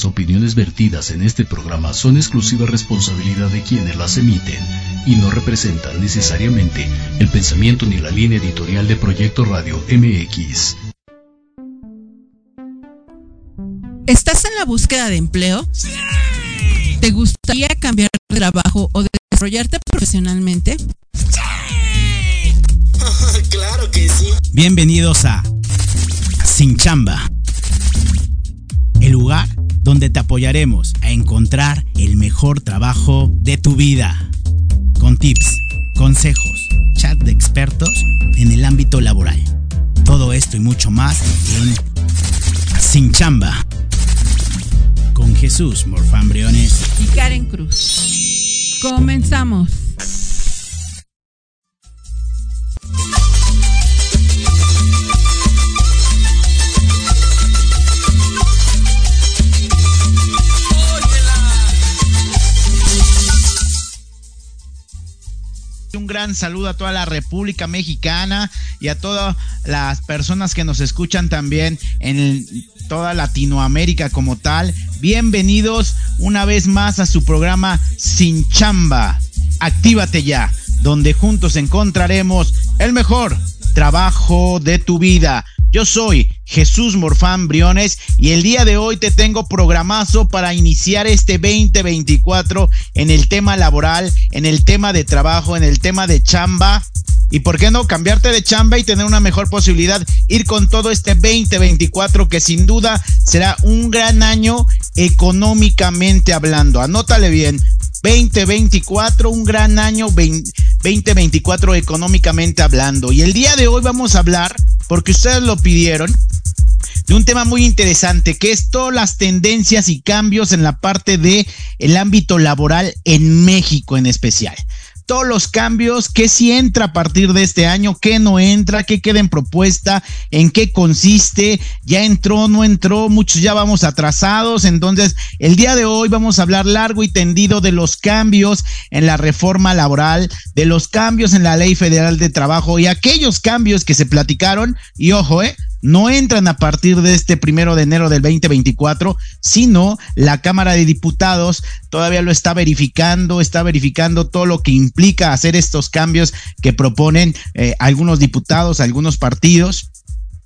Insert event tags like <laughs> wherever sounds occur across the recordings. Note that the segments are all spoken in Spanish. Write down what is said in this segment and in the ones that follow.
Las opiniones vertidas en este programa son exclusiva responsabilidad de quienes las emiten y no representan necesariamente el pensamiento ni la línea editorial de Proyecto Radio MX. ¿Estás en la búsqueda de empleo? ¡Sí! ¿Te gustaría cambiar de trabajo o desarrollarte profesionalmente? ¡Sí! <laughs> claro que sí. Bienvenidos a Sin Chamba, el lugar donde te apoyaremos a encontrar el mejor trabajo de tu vida, con tips, consejos, chat de expertos en el ámbito laboral. Todo esto y mucho más en Sin Chamba, con Jesús Morfán Briones Y Karen Cruz. Comenzamos. Gran saludo a toda la República Mexicana y a todas las personas que nos escuchan también en toda Latinoamérica como tal. Bienvenidos una vez más a su programa Sin Chamba. Actívate ya, donde juntos encontraremos el mejor trabajo de tu vida. Yo soy Jesús Morfán Briones y el día de hoy te tengo programazo para iniciar este 2024 en el tema laboral, en el tema de trabajo, en el tema de chamba. Y por qué no cambiarte de chamba y tener una mejor posibilidad, ir con todo este 2024 que sin duda será un gran año económicamente hablando. Anótale bien, 2024, un gran año 2024 económicamente hablando. Y el día de hoy vamos a hablar, porque ustedes lo pidieron, de un tema muy interesante, que es todas las tendencias y cambios en la parte de el ámbito laboral en México en especial todos los cambios, qué si entra a partir de este año, qué no entra, qué queda en propuesta, en qué consiste, ya entró, no entró, muchos ya vamos atrasados, entonces el día de hoy vamos a hablar largo y tendido de los cambios en la reforma laboral, de los cambios en la ley federal de trabajo y aquellos cambios que se platicaron, y ojo, eh, no entran a partir de este primero de enero del 2024, sino la Cámara de Diputados todavía lo está verificando, está verificando todo lo que implica hacer estos cambios que proponen eh, algunos diputados, algunos partidos.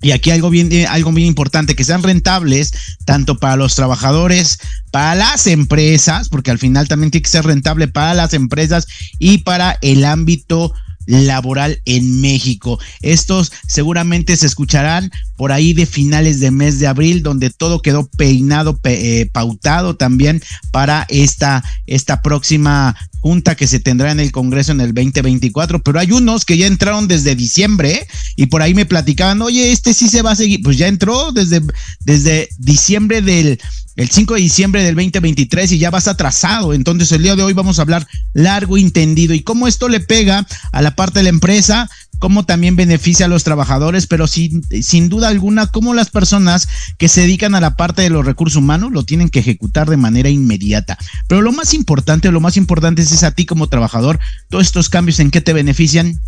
Y aquí algo bien, algo bien importante, que sean rentables tanto para los trabajadores, para las empresas, porque al final también tiene que ser rentable para las empresas y para el ámbito laboral en México. Estos seguramente se escucharán por ahí de finales de mes de abril, donde todo quedó peinado, eh, pautado también para esta, esta próxima junta que se tendrá en el Congreso en el 2024, pero hay unos que ya entraron desde diciembre y por ahí me platicaban, oye, este sí se va a seguir, pues ya entró desde, desde diciembre del el 5 de diciembre del 2023 y ya vas atrasado. Entonces el día de hoy vamos a hablar largo entendido y cómo esto le pega a la parte de la empresa, cómo también beneficia a los trabajadores, pero sin, sin duda alguna, cómo las personas que se dedican a la parte de los recursos humanos lo tienen que ejecutar de manera inmediata. Pero lo más importante, lo más importante es a ti como trabajador, todos estos cambios en qué te benefician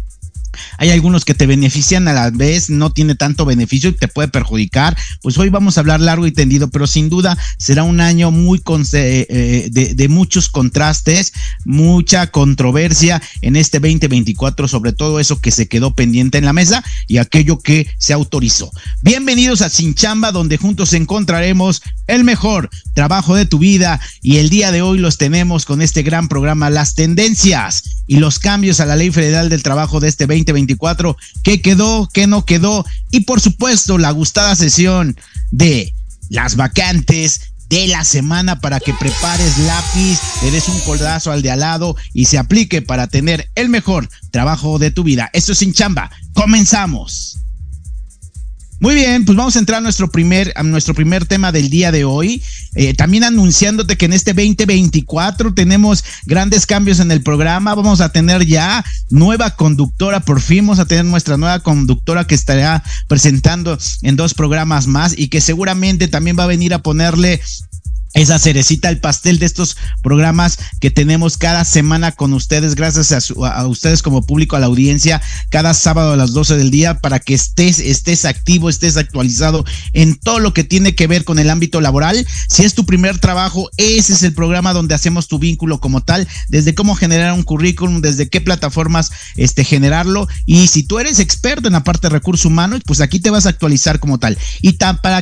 hay algunos que te benefician a la vez, no tiene tanto beneficio y te puede perjudicar. Pues hoy vamos a hablar largo y tendido, pero sin duda será un año muy eh, eh, de, de, muchos contrastes, mucha controversia en este 2024 sobre todo eso que se quedó pendiente en la mesa y aquello que se autorizó. Bienvenidos a Sin Chamba, donde juntos encontraremos el mejor trabajo de tu vida y el día de hoy los tenemos con este gran programa, las tendencias y los cambios a la ley federal del trabajo de este 2024, qué quedó, qué no quedó y por supuesto la gustada sesión de las vacantes de la semana para que prepares lápiz, le des un coldazo al de al lado y se aplique para tener el mejor trabajo de tu vida. Esto es sin chamba. Comenzamos. Muy bien, pues vamos a entrar a nuestro primer, a nuestro primer tema del día de hoy. Eh, también anunciándote que en este 2024 tenemos grandes cambios en el programa. Vamos a tener ya nueva conductora, por fin vamos a tener nuestra nueva conductora que estará presentando en dos programas más y que seguramente también va a venir a ponerle esa cerecita el pastel de estos programas que tenemos cada semana con ustedes, gracias a, ustedes como público, a la audiencia, cada sábado a las 12 del día, para que estés, estés activo, estés actualizado en todo lo que tiene que ver con el ámbito laboral. Si es tu primer trabajo, ese es el programa donde hacemos tu vínculo como tal, desde cómo generar un currículum, desde qué plataformas este, generarlo. Y si tú eres experto en la parte de recursos humanos, pues aquí te vas a actualizar como tal. Y,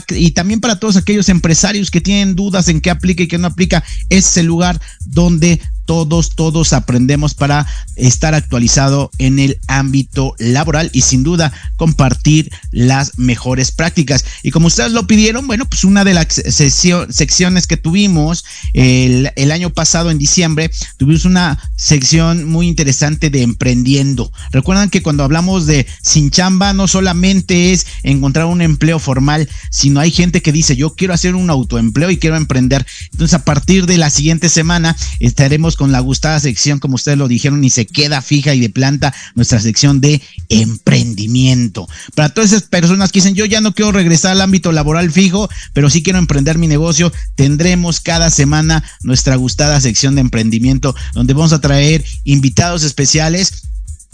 y también para todos aquellos empresarios que tienen dudas en qué aplica y qué no aplica, es el lugar donde todos, todos aprendemos para estar actualizado en el ámbito laboral y sin duda compartir las mejores prácticas. Y como ustedes lo pidieron, bueno, pues una de las secciones que tuvimos el, año pasado en diciembre, tuvimos una sección muy interesante de emprendiendo. Recuerdan que cuando hablamos de sin chamba, no solamente es encontrar un empleo formal, sino hay gente que dice, yo quiero hacer un autoempleo y quiero emprender. Entonces, a partir de la siguiente semana estaremos con la gustada sección, como ustedes lo dijeron, y se queda fija y de planta nuestra sección de emprendimiento. Para todas esas personas que dicen, yo ya no quiero regresar al ámbito laboral fijo, pero sí quiero emprender mi negocio, tendremos cada semana nuestra gustada sección de emprendimiento, donde vamos a traer invitados especiales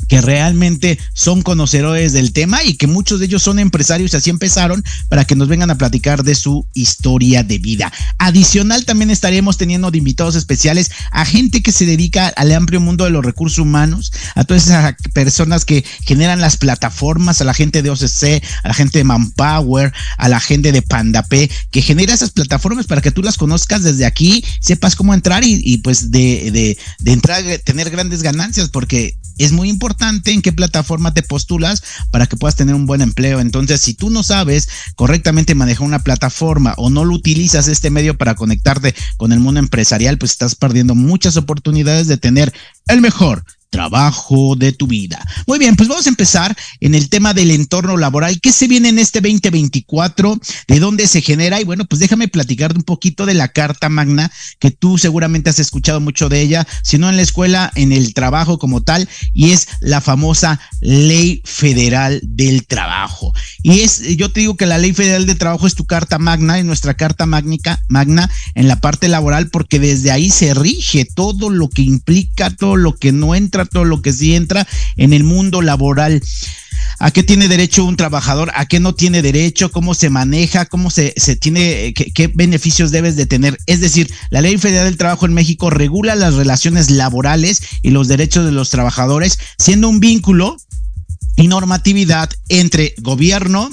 que realmente son conocedores del tema y que muchos de ellos son empresarios y así empezaron para que nos vengan a platicar de su historia de vida. Adicional también estaremos teniendo de invitados especiales a gente que se dedica al amplio mundo de los recursos humanos, a todas esas personas que generan las plataformas, a la gente de OCC, a la gente de Manpower, a la gente de Pandapé, que genera esas plataformas para que tú las conozcas desde aquí, sepas cómo entrar y, pues de, de, de entrar, tener grandes ganancias, porque es muy importante en qué plataforma te postulas para que puedas tener un buen empleo. Entonces, si tú no sabes correctamente manejar una plataforma o no lo utilizas este medio para conectarte con el mundo empresarial, pues estás perdiendo muchas oportunidades de tener el mejor trabajo de tu vida. Muy bien, pues vamos a empezar en el tema del entorno laboral. ¿Qué se viene en este 2024? ¿De dónde se genera? Y bueno, pues déjame platicar un poquito de la Carta Magna, que tú seguramente has escuchado mucho de ella, si no en la escuela, en el trabajo como tal, y es la famosa Ley Federal del Trabajo. Y es, yo te digo que la Ley Federal del Trabajo es tu Carta Magna, es nuestra Carta Magnica, Magna en la parte laboral, porque desde ahí se rige todo lo que implica, todo lo que no entra todo lo que sí entra en el mundo laboral. ¿A qué tiene derecho un trabajador? ¿A qué no tiene derecho? ¿Cómo se maneja? ¿Cómo se, se tiene? Qué, qué, beneficios debes de tener? Es decir, la Ley Federal del Trabajo en México regula las relaciones laborales y los derechos de los trabajadores, siendo un vínculo y normatividad entre gobierno,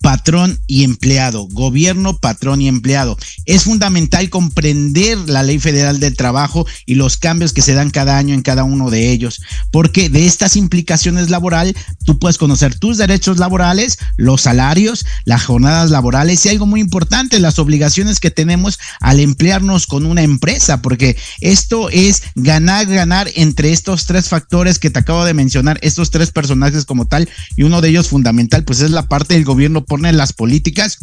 patrón y empleado, gobierno, patrón y empleado. Es fundamental comprender la ley federal del trabajo y los cambios que se dan cada año en cada uno de ellos, porque de estas implicaciones laboral tú puedes conocer tus derechos laborales, los salarios, las jornadas laborales y algo muy importante, las obligaciones que tenemos al emplearnos con una empresa, porque esto es ganar, ganar entre estos tres factores que te acabo de mencionar, estos tres personajes como tal, y uno de ellos fundamental, pues es la parte del gobierno poner las políticas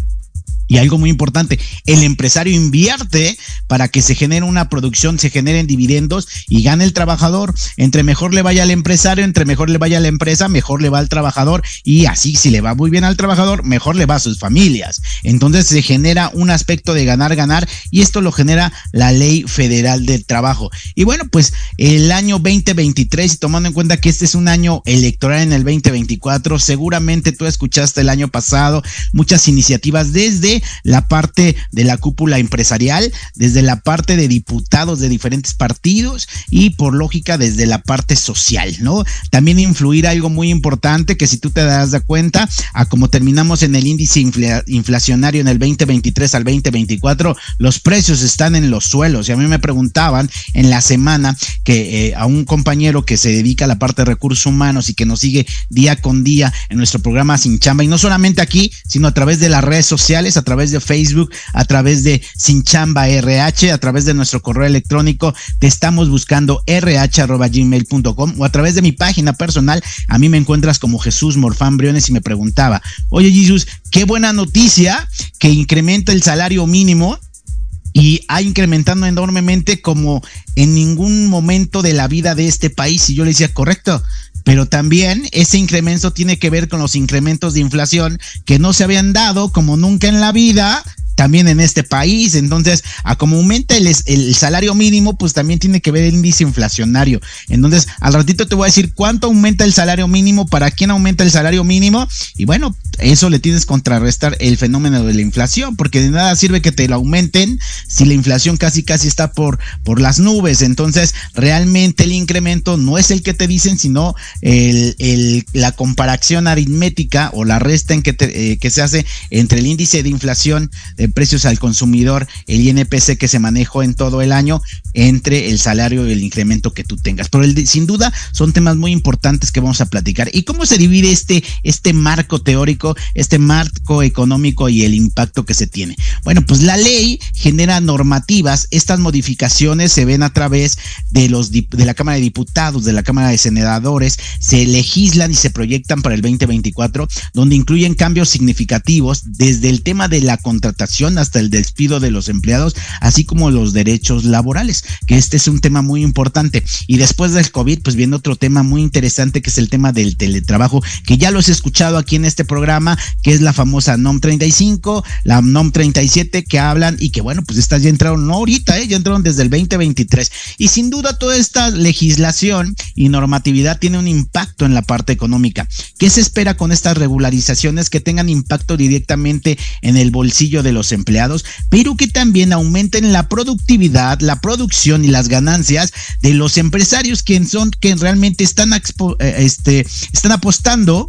y algo muy importante, el empresario invierte para que se genere una producción, se generen dividendos y gane el trabajador. Entre mejor le vaya al empresario, entre mejor le vaya a la empresa, mejor le va al trabajador y así si le va muy bien al trabajador, mejor le va a sus familias. Entonces se genera un aspecto de ganar, ganar y esto lo genera la ley federal del trabajo. Y bueno, pues el año 2023, tomando en cuenta que este es un año electoral en el 2024, seguramente tú escuchaste el año pasado muchas iniciativas desde la parte de la cúpula empresarial, desde la parte de diputados de diferentes partidos y por lógica desde la parte social, ¿no? También influir algo muy importante que si tú te das cuenta, a como terminamos en el índice inflacionario en el 2023 al 2024, los precios están en los suelos y a mí me preguntaban en la semana que eh, a un compañero que se dedica a la parte de recursos humanos y que nos sigue día con día en nuestro programa Sin Chamba y no solamente aquí, sino a través de las redes sociales, a través de Facebook, a través de Sin Chamba RH, a través de nuestro correo electrónico. Te estamos buscando rh.gmail.com o a través de mi página personal. A mí me encuentras como Jesús Morfán Briones y me preguntaba, oye Jesús, qué buena noticia que incrementa el salario mínimo y ha incrementado enormemente como en ningún momento de la vida de este país. Y yo le decía, correcto, pero también ese incremento tiene que ver con los incrementos de inflación que no se habían dado como nunca en la vida también en este país. Entonces, a como aumenta el, el salario mínimo, pues también tiene que ver el índice inflacionario. Entonces, al ratito te voy a decir cuánto aumenta el salario mínimo, para quién aumenta el salario mínimo. Y bueno, eso le tienes que contrarrestar el fenómeno de la inflación, porque de nada sirve que te lo aumenten si la inflación casi casi está por, por las nubes. Entonces, realmente el incremento no es el que te dicen, sino el, el, la comparación aritmética o la resta en que, eh, que se hace entre el índice de inflación de precios al consumidor, el INPC que se manejó en todo el año, entre el salario y el incremento que tú tengas. Pero sin duda son temas muy importantes que vamos a platicar. ¿Y cómo se divide este, este marco teórico, este marco económico y el impacto que se tiene? Bueno, pues la ley genera normativas. Estas modificaciones se ven a través de los de la Cámara de Diputados, de la Cámara de Senadores, se legislan y se proyectan para el 2024, donde incluyen cambios significativos desde el tema de la contratación hasta el despido de los empleados, así como los derechos laborales, que este es un tema muy importante. Y después del COVID, pues viene otro tema muy interesante que es el tema del teletrabajo, que ya los he escuchado aquí en este programa, que es la famosa NOM 35, la NOM 37, que hablan y que bueno, pues estas ya entraron, no ahorita, ¿eh? ya entraron desde el 2023. Y sin duda toda esta legislación y normatividad tiene un impacto en la parte económica. ¿Qué se espera con estas regularizaciones que tengan impacto directamente en el bolsillo de los empleados, pero que también aumenten la productividad, la producción y las ganancias de los empresarios que son que realmente están, eh, este, están apostando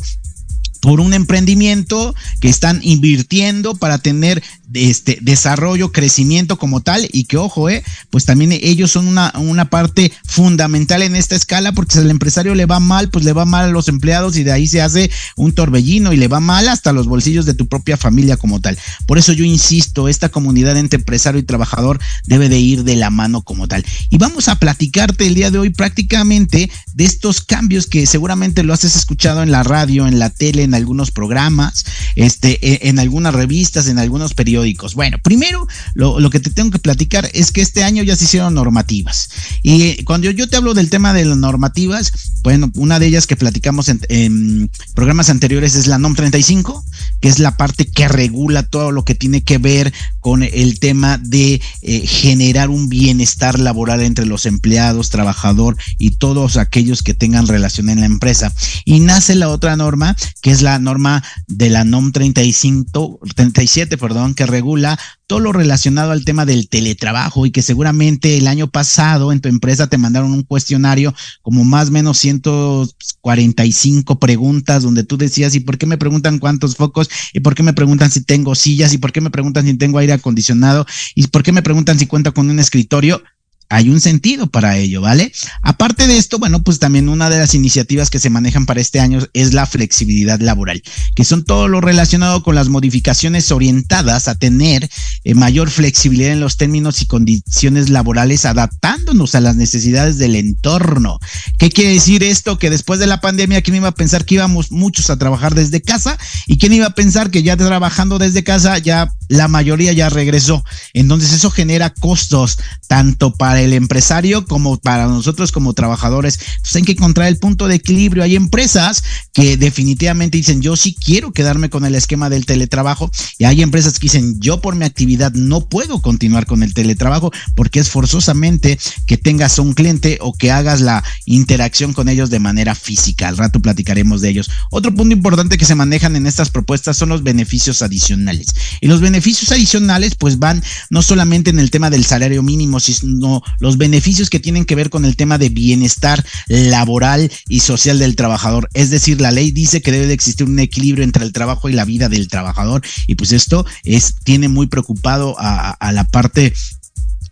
por un emprendimiento que están invirtiendo para tener este desarrollo, crecimiento como tal y que ojo, eh, pues también ellos son una, una parte fundamental en esta escala porque si al empresario le va mal, pues le va mal a los empleados y de ahí se hace un torbellino y le va mal hasta los bolsillos de tu propia familia como tal. Por eso yo insisto, esta comunidad entre empresario y trabajador debe de ir de la mano como tal. Y vamos a platicarte el día de hoy prácticamente de estos cambios que seguramente lo has escuchado en la radio, en la tele, en algunos programas, este, e, en algunas revistas, en algunos periódicos bueno, primero lo, que te tengo que platicar es que este año ya se hicieron normativas. Y cuando yo te hablo del tema de las normativas, bueno, una de ellas que platicamos en, programas anteriores es la NOM 35, que es la parte que regula todo lo que tiene que ver con el tema de eh, generar un bienestar laboral entre los empleados, trabajador y todos aquellos que tengan relación en la empresa. Y nace la otra norma, que es la norma de la NOM 35, 37, perdón, que regula todo lo relacionado al tema del teletrabajo y que seguramente el año pasado en tu empresa te mandaron un cuestionario como más o menos 145 preguntas donde tú decías, ¿y por qué me preguntan cuántos focos? ¿Y por qué me preguntan si tengo sillas? ¿Y por qué me preguntan si tengo aire acondicionado? ¿Y por qué me preguntan si cuento con un escritorio? Hay un sentido para ello, ¿vale? Aparte de esto, bueno, pues también una de las iniciativas que se manejan para este año es la flexibilidad laboral, que son todo lo relacionado con las modificaciones orientadas a tener eh, mayor flexibilidad en los términos y condiciones laborales, adaptándonos a las necesidades del entorno. ¿Qué quiere decir esto? Que después de la pandemia, ¿quién iba a pensar que íbamos muchos a trabajar desde casa? ¿Y quién iba a pensar que ya trabajando desde casa, ya la mayoría ya regresó? Entonces eso genera costos tanto para el empresario como para nosotros como trabajadores. Pues hay que encontrar el punto de equilibrio. Hay empresas que definitivamente dicen, yo sí quiero quedarme con el esquema del teletrabajo y hay empresas que dicen, yo por mi actividad no puedo continuar con el teletrabajo porque es forzosamente que tengas un cliente o que hagas la interacción con ellos de manera física. Al rato platicaremos de ellos. Otro punto importante que se manejan en estas propuestas son los beneficios adicionales. Y los beneficios adicionales pues van no solamente en el tema del salario mínimo, sino los beneficios que tienen que ver con el tema de bienestar laboral y social del trabajador. Es decir, la ley dice que debe de existir un equilibrio entre el trabajo y la vida del trabajador y pues esto es tiene muy preocupado a, a la parte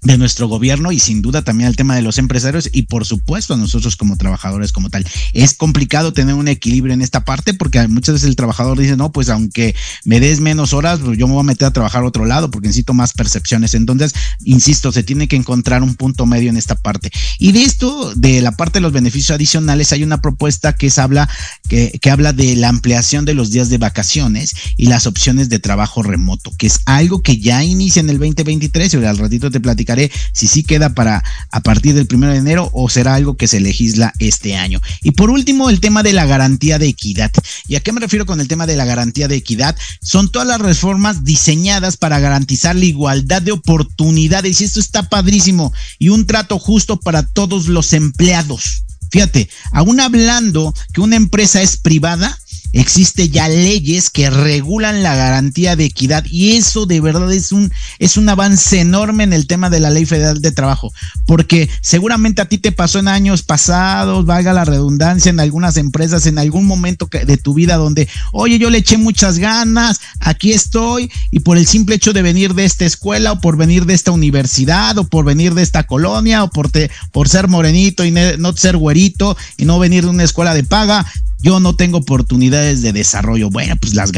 de nuestro gobierno y sin duda también al tema de los empresarios y por supuesto a nosotros como trabajadores como tal. Es complicado tener un equilibrio en esta parte porque muchas veces el trabajador dice, no, pues aunque me des menos horas, pues yo me voy a meter a trabajar a otro lado porque necesito más percepciones. Entonces, insisto, se tiene que encontrar un punto medio en esta parte. Y de esto, de la parte de los beneficios adicionales, hay una propuesta que, es, habla, que, que habla de la ampliación de los días de vacaciones y las opciones de trabajo remoto, que es algo que ya inicia en el 2023 y al ratito te platicaré si sí queda para a partir del primero de enero o será algo que se legisla este año. Y por último, el tema de la garantía de equidad. ¿Y a qué me refiero con el tema de la garantía de equidad? Son todas las reformas diseñadas para garantizar la igualdad de oportunidades y esto está padrísimo y un trato justo para todos los empleados. Fíjate, aún hablando que una empresa es privada, existe ya leyes que regulan la garantía de equidad y eso de verdad es un es un avance enorme en el tema de la Ley Federal de Trabajo, porque seguramente a ti te pasó en años pasados, valga la redundancia, en algunas empresas en algún momento de tu vida donde, "Oye, yo le eché muchas ganas, aquí estoy" y por el simple hecho de venir de esta escuela o por venir de esta universidad o por venir de esta colonia o por por ser morenito y no ser güerito y no venir de una escuela de paga, yo no tengo oportunidades de desarrollo. Bueno, pues las,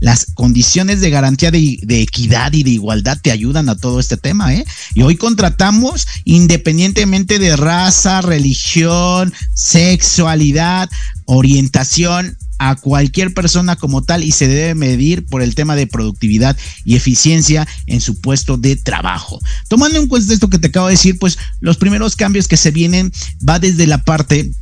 las condiciones de garantía de, equidad y de igualdad te ayudan a todo este tema, ¿eh? Y hoy contratamos independientemente de raza, religión, sexualidad, orientación, a cualquier persona como tal y se debe medir por el tema de productividad y eficiencia en su puesto de trabajo. Tomando en cuenta esto que te acabo de decir, pues los primeros cambios que se vienen va desde la parte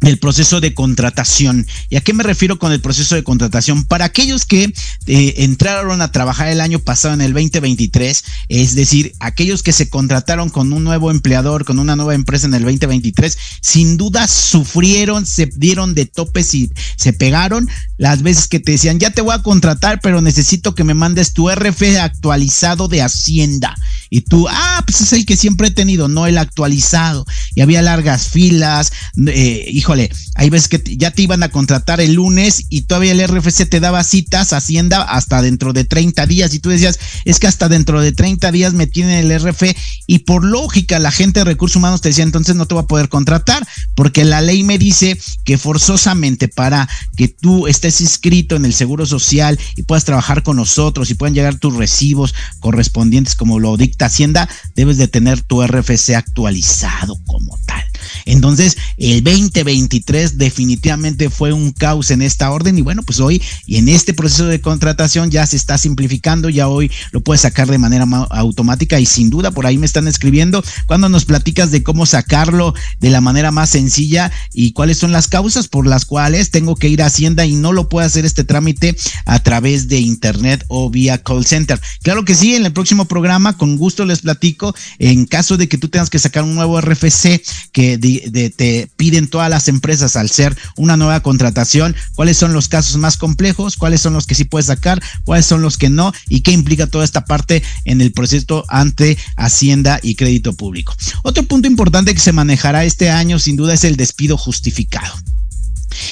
el proceso de contratación. ¿Y a qué me refiero con el proceso de contratación? Para aquellos que eh, entraron a trabajar el año pasado en el 2023, es decir, aquellos que se contrataron con un nuevo empleador, con una nueva empresa en el 2023, sin duda sufrieron, se dieron de topes y se pegaron las veces que te decían, ya te voy a contratar, pero necesito que me mandes tu RF actualizado de Hacienda. Y tú, ah, pues es el que siempre he tenido, no el actualizado. Y había largas filas, eh, híjole, hay veces que ya te iban a contratar el lunes y todavía el RFC te daba citas Hacienda hasta dentro de 30 días. Y tú decías, es que hasta dentro de 30 días me tiene el RF. Y por lógica, la gente de recursos humanos te decía, entonces no te voy a poder contratar, porque la ley me dice que forzosamente para que tú estés inscrito en el Seguro Social y puedas trabajar con nosotros y puedan llegar tus recibos correspondientes como lo dicta Hacienda, debes de tener tu RFC actualizado como tal. Entonces, el 2023 definitivamente fue un caos en esta orden y bueno, pues hoy y en este proceso de contratación ya se está simplificando, ya hoy lo puedes sacar de manera automática y sin duda por ahí me están escribiendo cuando nos platicas de cómo sacarlo de la manera más sencilla y cuáles son las causas por las cuales tengo que ir a Hacienda y no lo puedo hacer este trámite a través de internet o vía call center. Claro que sí, en el próximo programa con gusto les platico en caso de que tú tengas que sacar un nuevo RFC que te piden todas las empresas al ser una nueva contratación, cuáles son los casos más complejos, cuáles son los que sí puedes sacar, cuáles son los que no y qué implica toda esta parte en el proceso ante Hacienda y Crédito Público. Otro punto importante que se manejará este año sin duda es el despido justificado.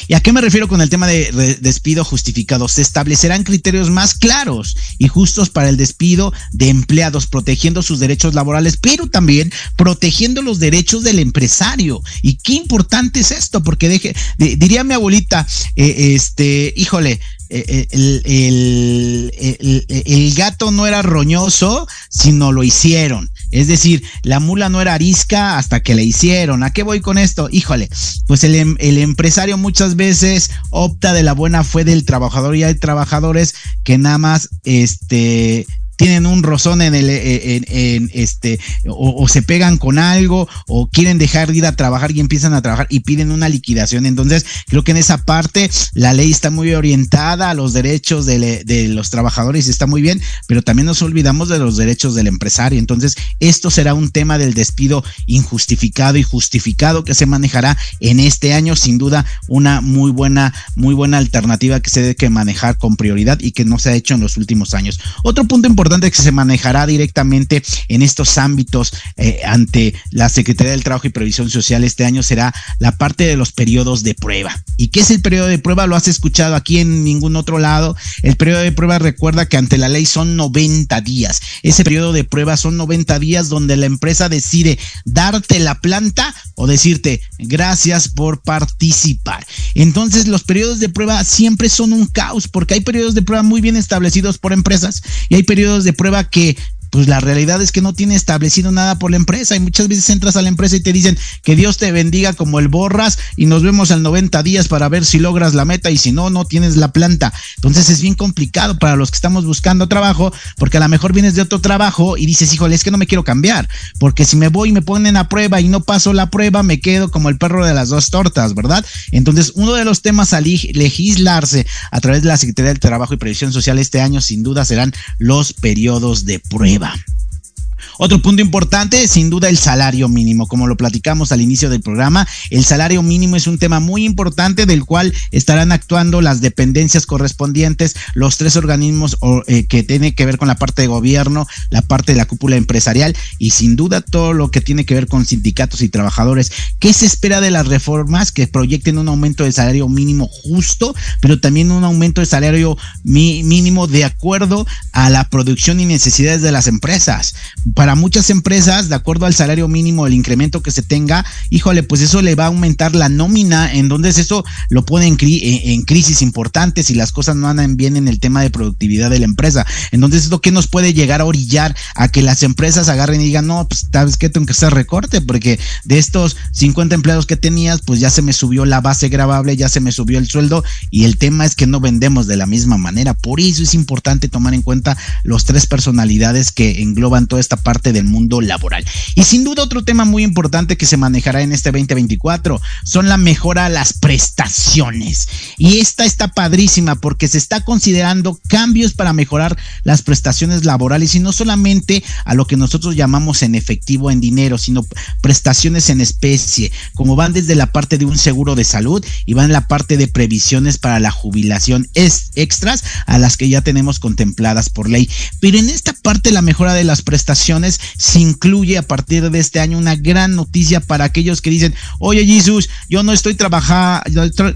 ¿Y a qué me refiero con el tema de despido justificado? Se establecerán criterios más claros y justos para el despido de empleados, protegiendo sus derechos laborales, pero también protegiendo los derechos del empresario. ¿Y qué importante es esto? Porque deje, diría mi abuelita, eh, este, híjole, eh, eh, el, gato no era roñoso, sino lo hicieron. Es decir, la mula no era arisca hasta que le hicieron. ¿A qué voy con esto? Híjole, pues el, em, el empresario muchas veces opta de la buena fe del trabajador y hay trabajadores que nada más este tienen un rozón en el eh, en, este o, se pegan con algo o quieren dejar de ir a trabajar y empiezan a trabajar y piden una liquidación. Entonces creo que en esa parte la ley está muy orientada a los derechos de, de los trabajadores y está muy bien pero también nos olvidamos de los derechos del empresario. Entonces esto será un tema del despido injustificado y justificado que se manejará en este año. Sin duda una muy buena muy buena alternativa que se debe que manejar con prioridad y que no se ha hecho en los últimos años. Otro punto importante importante que se manejará directamente en estos ámbitos eh, ante la Secretaría del Trabajo y Previsión Social este año será la parte de los periodos de prueba. ¿Y qué es el periodo de prueba? Lo has escuchado aquí en ningún otro lado. El periodo de prueba recuerda que ante la ley son 90 días. Ese periodo de prueba son 90 días donde la empresa decide darte la planta o decirte gracias por participar. Entonces los periodos de prueba siempre son un caos porque hay periodos de prueba muy bien establecidos por empresas y hay periodos de prueba que pues la realidad es que no tiene establecido nada por la empresa y muchas veces entras a la empresa y te dicen que Dios te bendiga como el borras y nos vemos al 90 días para ver si logras la meta y si no, no tienes la planta. Entonces es bien complicado para los que estamos buscando trabajo porque a lo mejor vienes de otro trabajo y dices, híjole, es que no me quiero cambiar porque si me voy y me ponen a prueba y no paso la prueba, me quedo como el perro de las dos tortas, ¿verdad? Entonces uno de los temas a legislarse a través de la Secretaría del Trabajo y Previsión Social este año sin duda serán los periodos de prueba. Eva. Otro punto importante, sin duda, el salario mínimo. Como lo platicamos al inicio del programa, el salario mínimo es un tema muy importante del cual estarán actuando las dependencias correspondientes, los tres organismos eh, que tienen que ver con la parte de gobierno, la parte de la cúpula empresarial y sin duda todo lo que tiene que ver con sindicatos y trabajadores. ¿Qué se espera de las reformas que proyecten un aumento del salario mínimo justo, pero también un aumento del salario mínimo de acuerdo a la producción y necesidades de las empresas? Muchas empresas, de acuerdo al salario mínimo, el incremento que se tenga, híjole, pues eso le va a aumentar la nómina, en donde eso lo pone en, en, crisis importantes y las cosas no andan bien en el tema de productividad de la empresa. Entonces, ¿esto qué nos puede llegar a orillar a que las empresas agarren y digan, no, pues sabes que tengo que hacer recorte, porque de estos 50 empleados que tenías, pues ya se me subió la base grabable, ya se me subió el sueldo y el tema es que no vendemos de la misma manera. Por eso es importante tomar en cuenta los tres personalidades que engloban toda esta parte del mundo laboral. Y sin duda otro tema muy importante que se manejará en este 2024 son la mejora a las prestaciones. Y esta está padrísima porque se está considerando cambios para mejorar las prestaciones laborales y no solamente a lo que nosotros llamamos en efectivo, en dinero, sino prestaciones en especie, como van desde la parte de un seguro de salud y van la parte de previsiones para la jubilación es extras a las que ya tenemos contempladas por ley. Pero en esta parte la mejora de las prestaciones se incluye a partir de este año una gran noticia para aquellos que dicen, oye Jesús, yo no estoy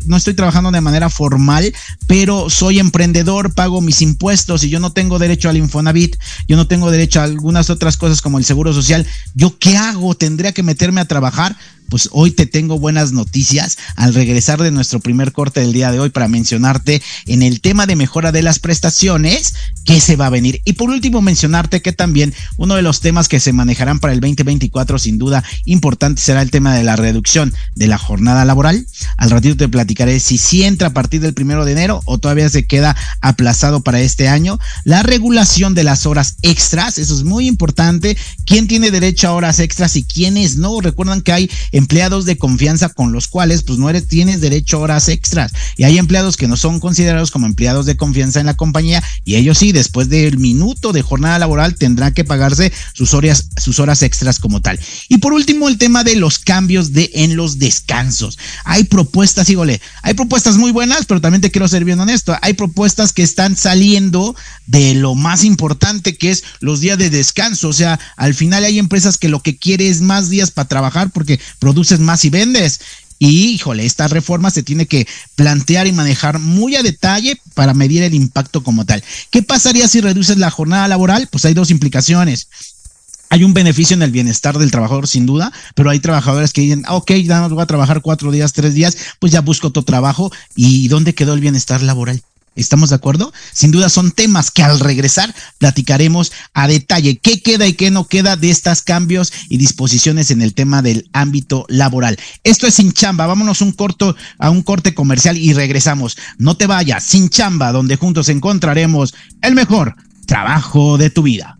no estoy trabajando de manera formal, pero soy emprendedor, pago mis impuestos y yo no tengo derecho al Infonavit, yo no tengo derecho a algunas otras cosas como el Seguro Social. ¿Yo qué hago? ¿Tendría que meterme a trabajar? Pues hoy te tengo buenas noticias al regresar de nuestro primer corte del día de hoy para mencionarte en el tema de mejora de las prestaciones que se va a venir. Y por último mencionarte que también uno de los temas que se manejarán para el 2024 sin duda importante será el tema de la reducción de la jornada laboral. Al ratito te platicaré si sí entra a partir del primero de enero o todavía se queda aplazado para este año. La regulación de las horas extras, eso es muy importante. ¿Quién tiene derecho a horas extras y quiénes no? Recuerdan que hay empleados de confianza con los cuales pues no eres, tienes derecho a horas extras. Y hay empleados que no son considerados como empleados de confianza en la compañía y ellos sí, después del minuto de jornada laboral tendrán que pagarse sus horas, sus horas extras como tal. Y por último, el tema de los cambios de en los descansos. Hay propuestas, híjole, hay propuestas muy buenas, pero también te quiero ser bien honesto. Hay propuestas que están saliendo de lo más importante que es los días de descanso. O sea, al final hay empresas que lo que quiere es más días para trabajar porque produces más y vendes. Y híjole, esta reforma se tiene que plantear y manejar muy a detalle para medir el impacto como tal. ¿Qué pasaría si reduces la jornada laboral? Pues hay dos implicaciones. Hay un beneficio en el bienestar del trabajador, sin duda, pero hay trabajadores que dicen, ok, ya no voy a trabajar cuatro días, tres días, pues ya busco otro trabajo. ¿Y dónde quedó el bienestar laboral? ¿Estamos de acuerdo? Sin duda son temas que al regresar platicaremos a detalle qué queda y qué no queda de estos cambios y disposiciones en el tema del ámbito laboral. Esto es Sin Chamba. Vámonos un corto a un corte comercial y regresamos. No te vayas, Sin Chamba, donde juntos encontraremos el mejor trabajo de tu vida.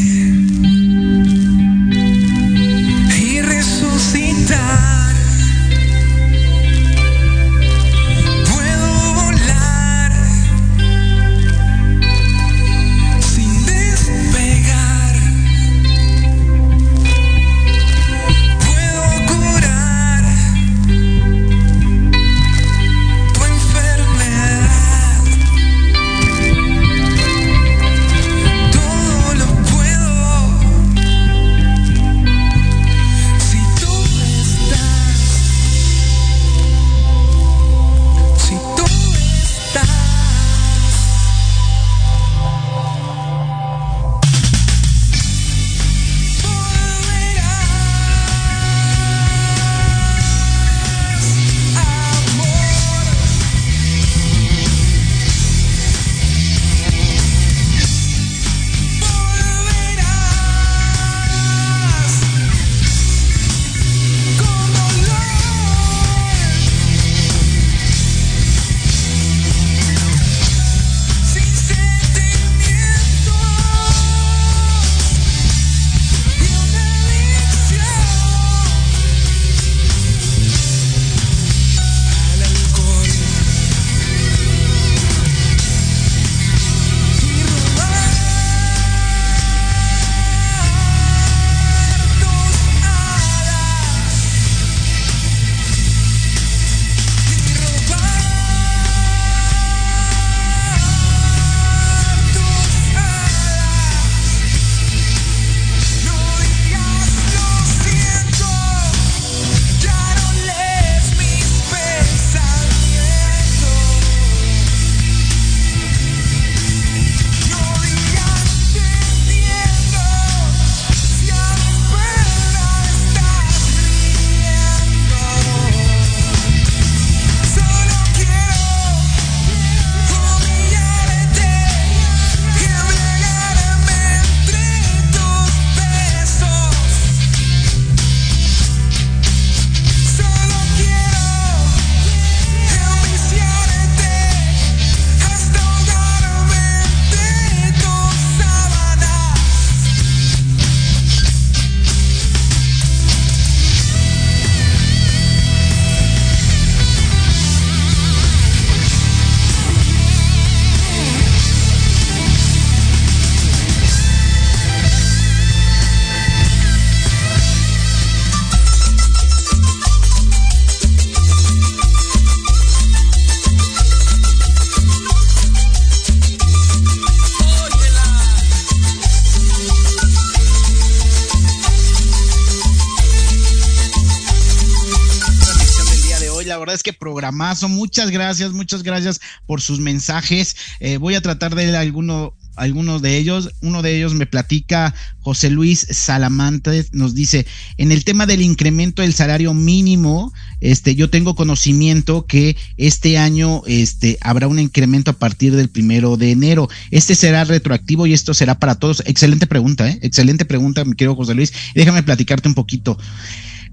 programazo. Muchas gracias, muchas gracias por sus mensajes. Eh, voy a tratar de alguno, algunos de ellos. Uno de ellos me platica José Luis Salamantes, nos dice, en el tema del incremento del salario mínimo, este, yo tengo conocimiento que este año este, habrá un incremento a partir del primero de enero. Este será retroactivo y esto será para todos. Excelente pregunta, ¿eh? Excelente pregunta, mi querido José Luis. Déjame platicarte un poquito.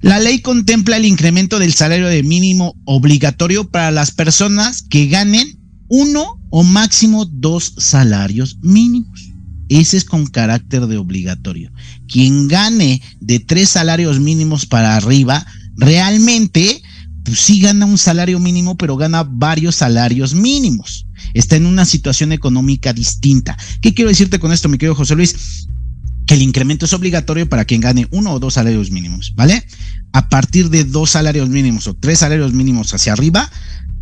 La ley contempla el incremento del salario de mínimo obligatorio para las personas que ganen uno o máximo dos salarios mínimos. Ese es con carácter de obligatorio. Quien gane de tres salarios mínimos para arriba, realmente pues sí gana un salario mínimo, pero gana varios salarios mínimos. Está en una situación económica distinta. ¿Qué quiero decirte con esto, mi querido José Luis? Que el incremento es obligatorio para quien gane uno o dos salarios mínimos, ¿vale? A partir de dos salarios mínimos o tres salarios mínimos hacia arriba,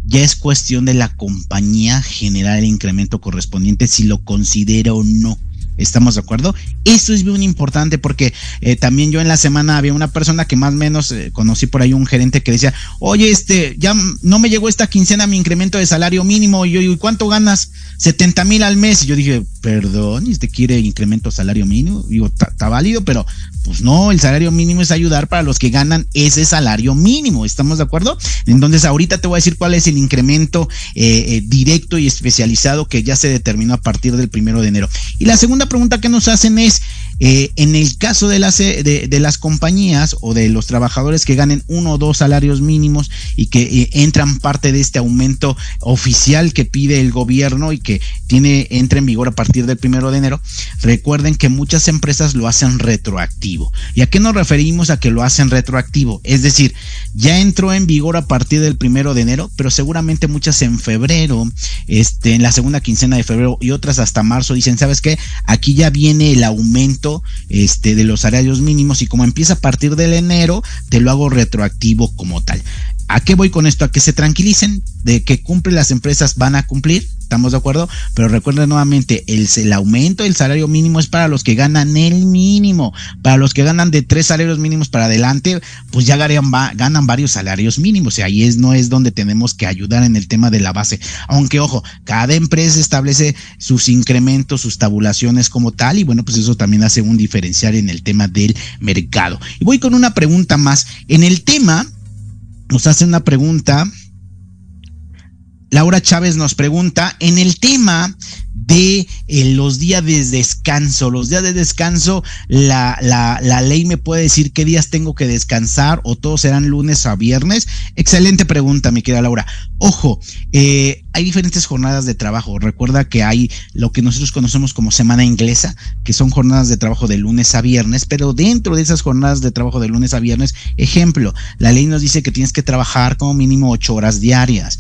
ya es cuestión de la compañía generar el incremento correspondiente si lo considera o no. ¿Estamos de acuerdo? Esto es bien importante porque eh, también yo en la semana había una persona que más o menos eh, conocí por ahí un gerente que decía, oye, este, ya no me llegó esta quincena mi incremento de salario mínimo. Y yo, ¿y cuánto ganas? 70 mil al mes. Y yo dije, perdón, ¿y usted quiere incremento salario mínimo? Digo, está válido, pero pues no, el salario mínimo es ayudar para los que ganan ese salario mínimo. ¿Estamos de acuerdo? Entonces, ahorita te voy a decir cuál es el incremento eh, directo y especializado que ya se determinó a partir del primero de enero. Y la segunda pregunta que nos hacen es, eh, en el caso de las, eh, de, las compañías o de los trabajadores que ganen uno o dos salarios mínimos y que eh, entran parte de este aumento oficial que pide el gobierno y que tiene entra en vigor a partir del primero de enero, recuerden que muchas empresas lo hacen retroactivo. ¿Y a qué nos referimos a que lo hacen retroactivo? Es decir, ya entró en vigor a partir del primero de enero, pero seguramente muchas en febrero, este, en la segunda quincena de febrero y otras hasta marzo dicen, ¿sabes qué? Aquí ya viene el aumento este, de los salarios mínimos y como empieza a partir del enero, te lo hago retroactivo como tal. ¿A qué voy con esto? A que se tranquilicen de que cumplen las empresas van a cumplir, ¿estamos de acuerdo? Pero recuerden nuevamente, el, el, aumento del salario mínimo es para los que ganan el mínimo, para los que ganan de tres salarios mínimos para adelante, pues ya ganan, ganan varios salarios mínimos y ahí es, no es donde tenemos que ayudar en el tema de la base. Aunque ojo, cada empresa establece sus incrementos, sus tabulaciones como tal y bueno, pues eso también hace un diferencial en el tema del mercado. Y voy con una pregunta más. En el tema nos hace una pregunta. Laura Chávez nos pregunta, en el tema de eh, los días de descanso. Los días de descanso, la, la, ley me puede decir qué días tengo que descansar o todos serán lunes a viernes. Excelente pregunta, mi querida Laura. Ojo, eh, hay diferentes jornadas de trabajo. Recuerda que hay lo que nosotros conocemos como semana inglesa, que son jornadas de trabajo de lunes a viernes, pero dentro de esas jornadas de trabajo de lunes a viernes, ejemplo, la ley nos dice que tienes que trabajar como mínimo ocho horas diarias.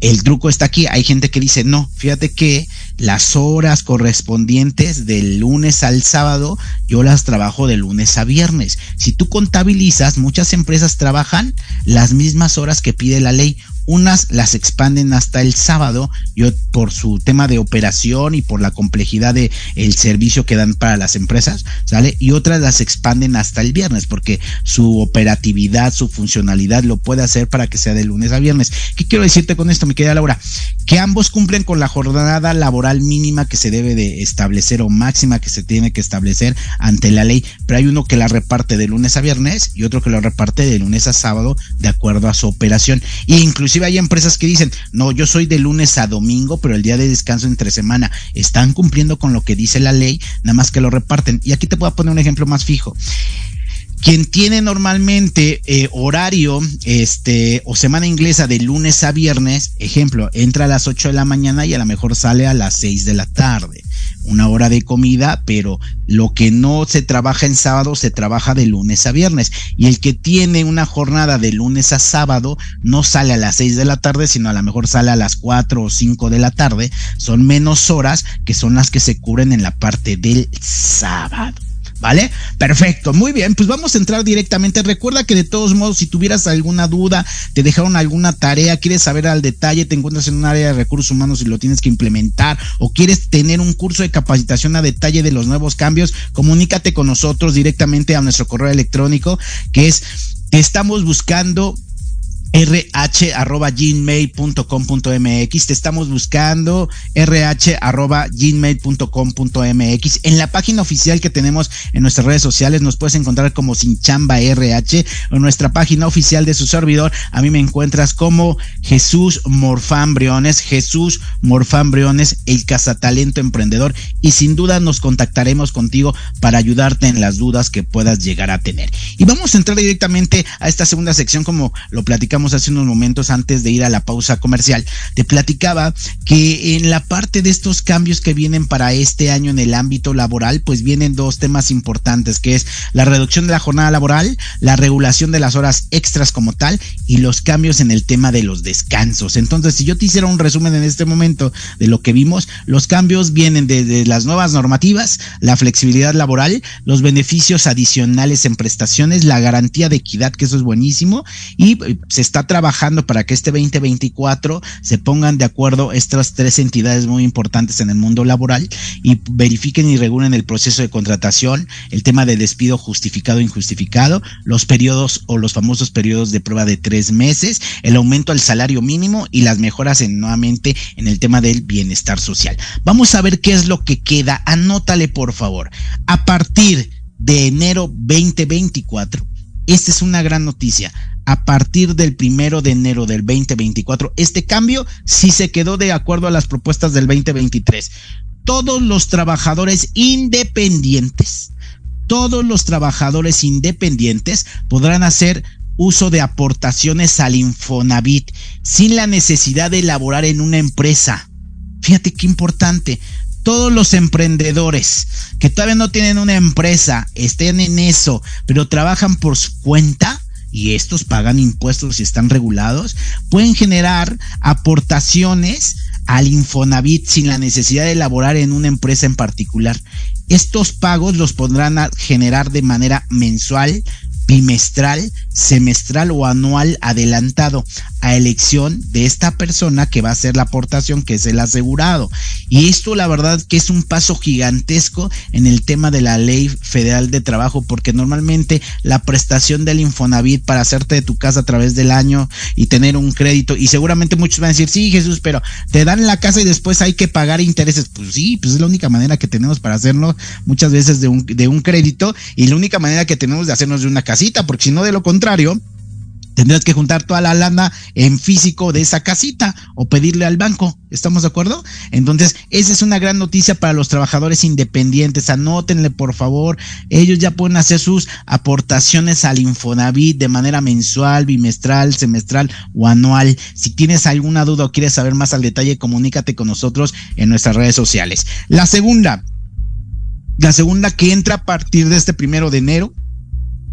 El truco está aquí. Hay gente que dice, no, fíjate que las horas correspondientes del lunes al sábado, yo las trabajo de lunes a viernes. Si tú contabilizas, muchas empresas trabajan las mismas horas que pide la ley. Unas las expanden hasta el sábado, yo por su tema de operación y por la complejidad de el servicio que dan para las empresas, ¿sale? Y otras las expanden hasta el viernes porque su operatividad, su funcionalidad lo puede hacer para que sea de lunes a viernes. ¿Qué quiero decirte con esto, mi querida Laura? Que ambos cumplen con la jornada laboral mínima que se debe de establecer o máxima que se tiene que establecer ante la ley, pero hay uno que la reparte de lunes a viernes y otro que lo reparte de lunes a sábado de acuerdo a su operación. E inclusive hay empresas que dicen, no, yo soy de lunes a domingo, pero el día de descanso entre semana. Están cumpliendo con lo que dice la ley, nada más que lo reparten. Y aquí te puedo poner un ejemplo más fijo quien tiene normalmente eh, horario este o semana inglesa de lunes a viernes, ejemplo, entra a las 8 de la mañana y a lo mejor sale a las 6 de la tarde una hora de comida, pero lo que no se trabaja en sábado se trabaja de lunes a viernes. Y el que tiene una jornada de lunes a sábado no sale a las seis de la tarde, sino a lo mejor sale a las cuatro o cinco de la tarde. Son menos horas que son las que se cubren en la parte del sábado. ¿Vale? Perfecto, muy bien, pues vamos a entrar directamente. Recuerda que de todos modos, si tuvieras alguna duda, te dejaron alguna tarea, quieres saber al detalle, te encuentras en un área de recursos humanos y lo tienes que implementar, o quieres tener un curso de capacitación a detalle de los nuevos cambios, comunícate con nosotros directamente a nuestro correo electrónico, que es estamos buscando rh.gmail.com.mx. Te estamos buscando rh.gmail.com.mx. En la página oficial que tenemos en nuestras redes sociales nos puedes encontrar como Sin Chamba RH en nuestra página oficial de su servidor. A mí me encuentras como Jesús Morfán Briones, Jesús Morfán Briones, el cazatalento emprendedor. Y sin duda nos contactaremos contigo para ayudarte en las dudas que puedas llegar a tener. Y vamos a entrar directamente a esta segunda sección como lo platicamos hace unos momentos antes de ir a la pausa comercial, te platicaba que en la parte de estos cambios que vienen para este año en el ámbito laboral, pues vienen dos temas importantes, que es la reducción de la jornada laboral, la regulación de las horas extras como tal y los cambios en el tema de los descansos. Entonces, si yo te hiciera un resumen en este momento de lo que vimos, los cambios vienen desde las nuevas normativas, la flexibilidad laboral, los beneficios adicionales en prestaciones, la garantía de equidad, que eso es buenísimo, y eh, se está trabajando para que este 2024 se pongan de acuerdo estas tres entidades muy importantes en el mundo laboral y verifiquen y regulen el proceso de contratación, el tema de despido justificado e injustificado, los periodos o los famosos periodos de prueba de tres meses, el aumento al salario mínimo y las mejoras en, nuevamente en el tema del bienestar social. Vamos a ver qué es lo que queda. Anótale, por favor. A partir de enero 2024, esta es una gran noticia a partir del primero de enero del 2024. Este cambio sí se quedó de acuerdo a las propuestas del 2023. Todos los trabajadores independientes, todos los trabajadores independientes podrán hacer uso de aportaciones al Infonavit sin la necesidad de elaborar en una empresa. Fíjate qué importante. Todos los emprendedores que todavía no tienen una empresa, estén en eso, pero trabajan por su cuenta, y estos pagan impuestos y están regulados, pueden generar aportaciones al Infonavit sin la necesidad de elaborar en una empresa en particular. Estos pagos los podrán generar de manera mensual, bimestral, semestral o anual adelantado a elección de esta persona que va a hacer la aportación, que es el asegurado. Y esto la verdad que es un paso gigantesco en el tema de la ley federal de trabajo, porque normalmente la prestación del Infonavit para hacerte de tu casa a través del año y tener un crédito, y seguramente muchos van a decir, sí Jesús, pero te dan la casa y después hay que pagar intereses. Pues sí, pues es la única manera que tenemos para hacerlo muchas veces de un, de un crédito y la única manera que tenemos de hacernos de una casa porque si no, de lo contrario, tendrás que juntar toda la lana en físico de esa casita o pedirle al banco. ¿Estamos de acuerdo? Entonces, esa es una gran noticia para los trabajadores independientes. Anótenle, por favor. Ellos ya pueden hacer sus aportaciones al Infonavit de manera mensual, bimestral, semestral o anual. Si tienes alguna duda o quieres saber más al detalle, comunícate con nosotros en nuestras redes sociales. La segunda, la segunda que entra a partir de este primero de enero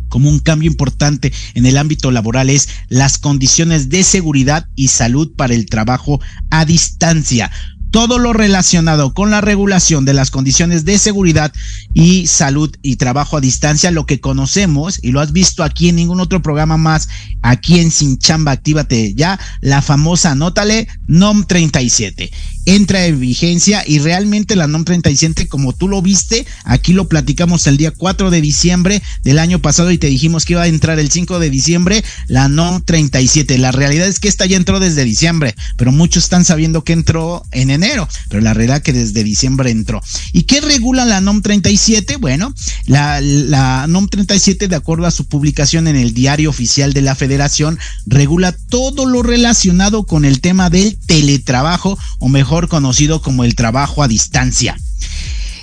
como un cambio importante en el ámbito laboral es las condiciones de seguridad y salud para el trabajo a distancia. Todo lo relacionado con la regulación de las condiciones de seguridad y salud y trabajo a distancia, lo que conocemos y lo has visto aquí en ningún otro programa más, aquí en Sin Chamba, actívate ya, la famosa, anótale, NOM 37 entra en vigencia y realmente la NOM 37, como tú lo viste, aquí lo platicamos el día 4 de diciembre del año pasado y te dijimos que iba a entrar el 5 de diciembre la NOM 37. La realidad es que esta ya entró desde diciembre, pero muchos están sabiendo que entró en enero, pero la realidad que desde diciembre entró. ¿Y qué regula la NOM 37? Bueno, la, la NOM 37, de acuerdo a su publicación en el diario oficial de la federación, regula todo lo relacionado con el tema del teletrabajo, o mejor conocido como el trabajo a distancia.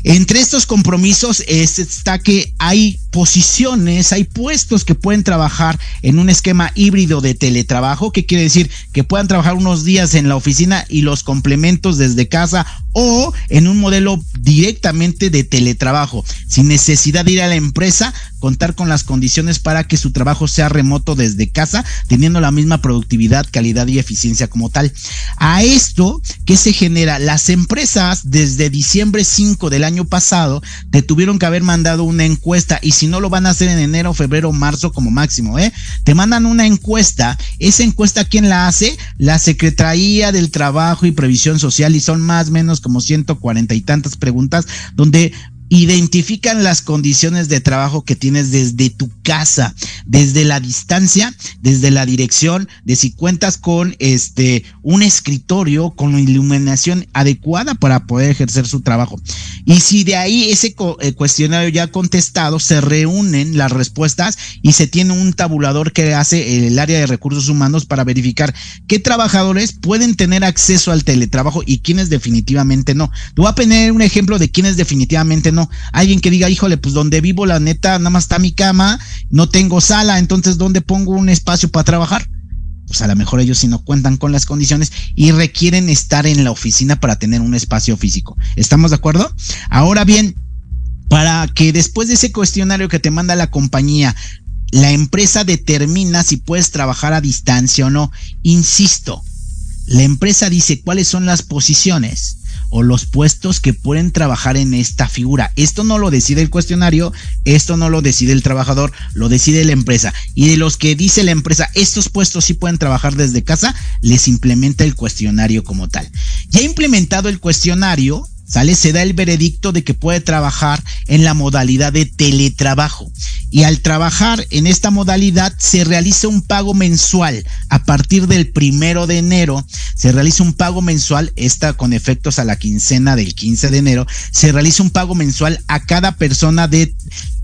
Entre estos compromisos está que hay posiciones, hay puestos que pueden trabajar en un esquema híbrido de teletrabajo, que quiere decir que puedan trabajar unos días en la oficina y los complementos desde casa o en un modelo directamente de teletrabajo, sin necesidad de ir a la empresa, contar con las condiciones para que su trabajo sea remoto desde casa, teniendo la misma productividad, calidad y eficiencia como tal. A esto que se genera, las empresas desde diciembre 5 del año pasado te tuvieron que haber mandado una encuesta y si no lo van a hacer en enero, febrero, marzo como máximo, ¿eh? Te mandan una encuesta, esa encuesta ¿quién la hace? La Secretaría del Trabajo y Previsión Social y son más o menos como 140 y tantas preguntas donde identifican las condiciones de trabajo que tienes desde tu casa, desde la distancia, desde la dirección, de si cuentas con este un escritorio con iluminación adecuada para poder ejercer su trabajo. Y si de ahí ese eh, cuestionario ya contestado se reúnen las respuestas y se tiene un tabulador que hace el área de recursos humanos para verificar qué trabajadores pueden tener acceso al teletrabajo y quiénes definitivamente no. Te voy a poner un ejemplo de quiénes definitivamente no. Alguien que diga, híjole, pues donde vivo la neta nada más está mi cama, no tengo sala, entonces ¿dónde pongo un espacio para trabajar? Pues a lo mejor ellos sí no cuentan con las condiciones y requieren estar en la oficina para tener un espacio físico. ¿Estamos de acuerdo? Ahora bien, para que después de ese cuestionario que te manda la compañía, la empresa determina si puedes trabajar a distancia o no. Insisto, la empresa dice cuáles son las posiciones o los puestos que pueden trabajar en esta figura. Esto no lo decide el cuestionario, esto no lo decide el trabajador, lo decide la empresa. Y de los que dice la empresa, estos puestos sí pueden trabajar desde casa, les implementa el cuestionario como tal. Ya implementado el cuestionario, ¿sale? Se da el veredicto de que puede trabajar en la modalidad de teletrabajo. Y al trabajar en esta modalidad se realiza un pago mensual. A partir del primero de enero se realiza un pago mensual, esta con efectos a la quincena del 15 de enero, se realiza un pago mensual a cada persona de,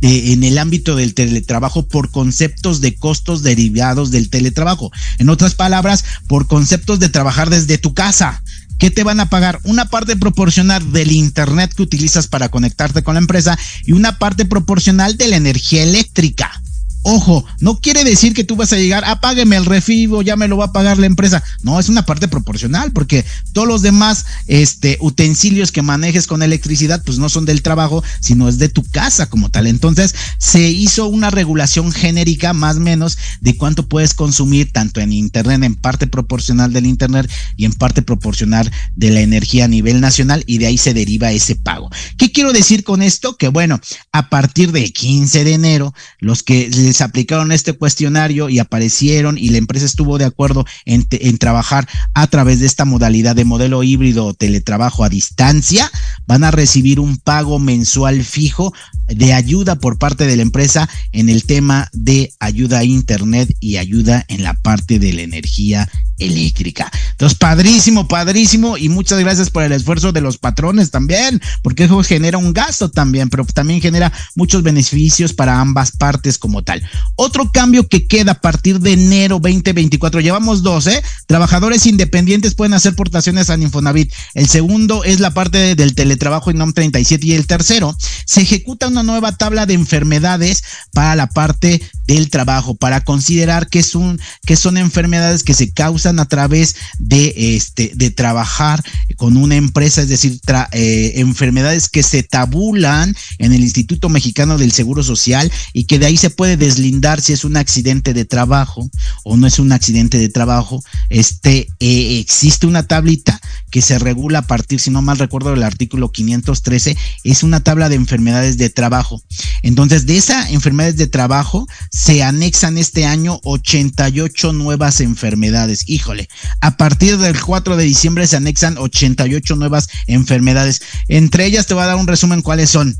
en el ámbito del teletrabajo por conceptos de costos derivados del teletrabajo. En otras palabras, por conceptos de trabajar desde tu casa. ¿Qué te van a pagar? Una parte proporcional del internet que utilizas para conectarte con la empresa y una parte proporcional de la energía eléctrica. Ojo, no quiere decir que tú vas a llegar, apágueme el refibo, ya me lo va a pagar la empresa. No, es una parte proporcional, porque todos los demás este, utensilios que manejes con electricidad, pues no son del trabajo, sino es de tu casa como tal. Entonces, se hizo una regulación genérica, más o menos, de cuánto puedes consumir tanto en Internet, en parte proporcional del Internet y en parte proporcional de la energía a nivel nacional, y de ahí se deriva ese pago. ¿Qué quiero decir con esto? Que bueno, a partir del 15 de enero, los que les aplicaron este cuestionario y aparecieron y la empresa estuvo de acuerdo en, en trabajar a través de esta modalidad de modelo híbrido o teletrabajo a distancia, van a recibir un pago mensual fijo de ayuda por parte de la empresa en el tema de ayuda a internet y ayuda en la parte de la energía eléctrica. Entonces, padrísimo, padrísimo y muchas gracias por el esfuerzo de los patrones también, porque eso genera un gasto también, pero también genera muchos beneficios para ambas partes como tal. Otro cambio que queda a partir de enero 2024, llevamos dos, ¿eh? Trabajadores independientes pueden hacer portaciones a Infonavit. El segundo es la parte del teletrabajo en NOM 37 y el tercero se ejecuta una nueva tabla de enfermedades para la parte del trabajo, para considerar que, es un, que son enfermedades que se causan a través de, este, de trabajar con una empresa, es decir, eh, enfermedades que se tabulan en el Instituto Mexicano del Seguro Social y que de ahí se puede deslindar si es un accidente de trabajo o no es un accidente de trabajo. Este, eh, existe una tablita que se regula a partir, si no mal recuerdo, del artículo 513, es una tabla de enfermedades de trabajo. Entonces, de esas enfermedades de trabajo se anexan este año 88 nuevas enfermedades. Híjole, a partir del 4 de diciembre se anexan 88 nuevas enfermedades. Entre ellas te voy a dar un resumen cuáles son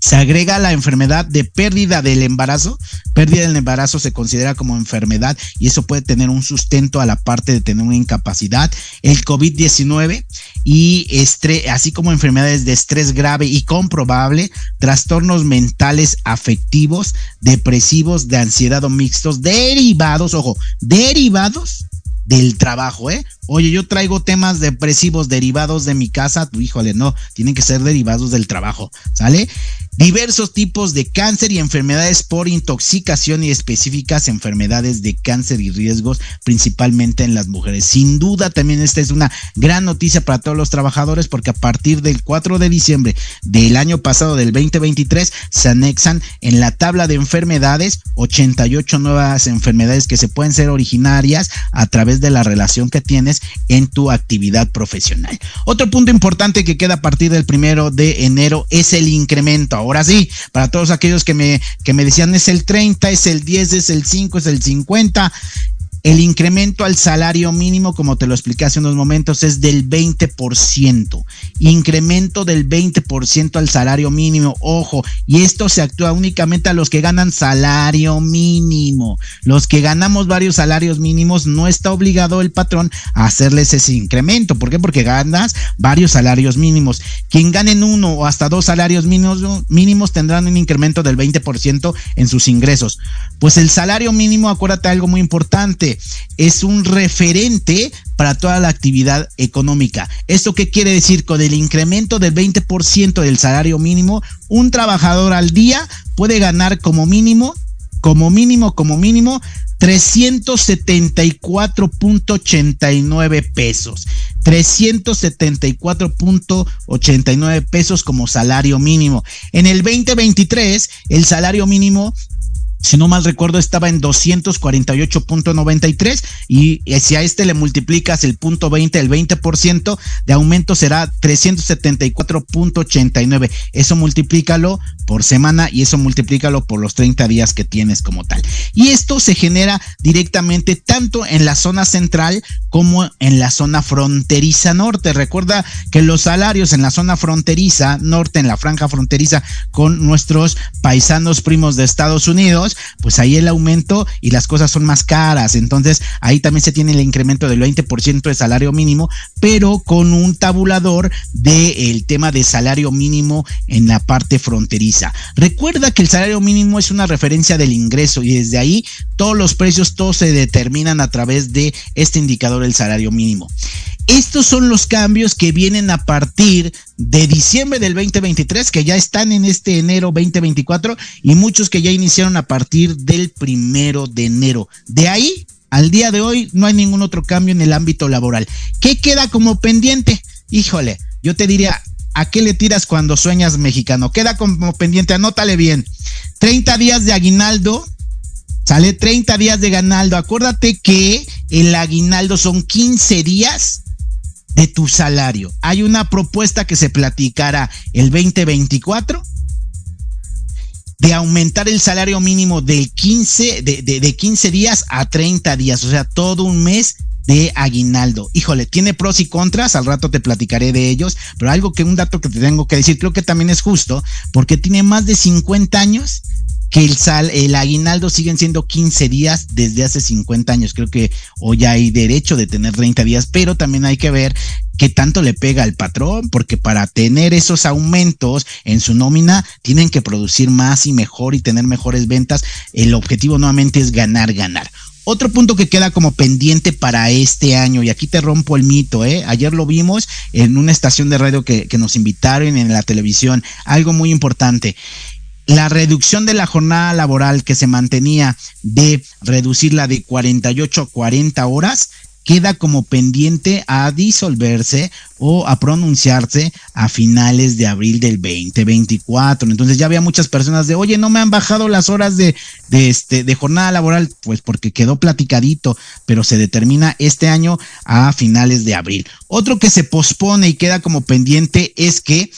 se agrega la enfermedad de pérdida del embarazo. Pérdida del embarazo se considera como enfermedad y eso puede tener un sustento a la parte de tener una incapacidad. El COVID-19 y estrés, así como enfermedades de estrés grave y comprobable, trastornos mentales afectivos, depresivos, de ansiedad o mixtos, derivados, ojo, derivados del trabajo, ¿eh? Oye, yo traigo temas depresivos derivados de mi casa, híjole, no, tienen que ser derivados del trabajo, ¿sale? Diversos tipos de cáncer y enfermedades por intoxicación y específicas enfermedades de cáncer y riesgos, principalmente en las mujeres. Sin duda, también esta es una gran noticia para todos los trabajadores porque a partir del 4 de diciembre del año pasado, del 2023, se anexan en la tabla de enfermedades 88 nuevas enfermedades que se pueden ser originarias a través de la relación que tienes en tu actividad profesional. Otro punto importante que queda a partir del primero de enero es el incremento. Sí, para todos aquellos que me decían es el 30, es el 10, es el 5, es el 50 el incremento al salario mínimo, como te lo expliqué hace unos momentos, es del 20%. Incremento del 20% al salario mínimo. Ojo, y esto se actúa únicamente a los que ganan salario mínimo. Los que ganamos varios salarios mínimos, no está obligado el patrón a hacerles ese incremento. ¿Por qué? Porque ganas varios salarios mínimos. Quien ganen uno o hasta dos salarios mínimos, tendrán un incremento del 20% en sus ingresos. Pues el salario mínimo, acuérdate algo muy importante es un referente para toda la actividad económica. ¿Esto qué quiere decir? Con el incremento del 20% del salario mínimo, un trabajador al día puede ganar como mínimo, como mínimo, como mínimo, 374.89 pesos. 374.89 pesos como salario mínimo. En el 2023, el salario mínimo si no mal recuerdo, estaba en 248.93 y eh, si a este le multiplicas el punto 20, el 20% de aumento será 374.89. Eso multiplícalo por semana y eso multiplícalo por los 30 días que tienes como tal. Y esto se genera directamente tanto en la zona central como en la zona fronteriza norte. Recuerda que los salarios en la zona fronteriza norte, en la franja fronteriza con nuestros paisanos primos de Estados Unidos, pues ahí el aumento y las cosas son más caras. Entonces ahí también se tiene el incremento del 20% de salario mínimo, pero con un tabulador del tema de salario mínimo en la parte fronteriza. Recuerda que el salario mínimo es una referencia del ingreso y desde ahí todos los precios, todos se determinan a través de este indicador del salario mínimo. Estos son los cambios que vienen a partir de diciembre del 2023, que ya están en este enero 2024, y muchos que ya iniciaron a partir del primero de enero. De ahí al día de hoy no hay ningún otro cambio en el ámbito laboral. ¿Qué queda como pendiente? Híjole, yo te diría, ¿a qué le tiras cuando sueñas mexicano? Queda como pendiente, anótale bien. 30 días de aguinaldo, sale 30 días de aguinaldo. Acuérdate que el aguinaldo son 15 días de tu salario. Hay una propuesta que se platicará el 2024 de aumentar el salario mínimo del 15, de, de, 15 días a 30 días, o sea, todo un mes de aguinaldo. Híjole, tiene pros y contras, al rato te platicaré de ellos, pero algo que un dato que te tengo que decir, creo que también es justo, porque tiene más de 50 años que el sal, el aguinaldo siguen siendo 15 días desde hace 50 años. Creo que hoy hay derecho de tener 30 días, pero también hay que ver qué tanto le pega al patrón, porque para tener esos aumentos en su nómina tienen que producir más y mejor y tener mejores ventas. El objetivo nuevamente es ganar, ganar. Otro punto que queda como pendiente para este año, y aquí te rompo el mito, ¿eh? ayer lo vimos en una estación de radio que, que nos invitaron en la televisión, algo muy importante la reducción de la jornada laboral que se mantenía de reducirla de 48 a 40 horas queda como pendiente a disolverse o a pronunciarse a finales de abril del 2024. Entonces ya había muchas personas de, oye, no me han bajado las horas de, de, este, de jornada laboral, pues porque quedó platicadito, pero se determina este año a finales de abril. Otro que se pospone y queda como pendiente es que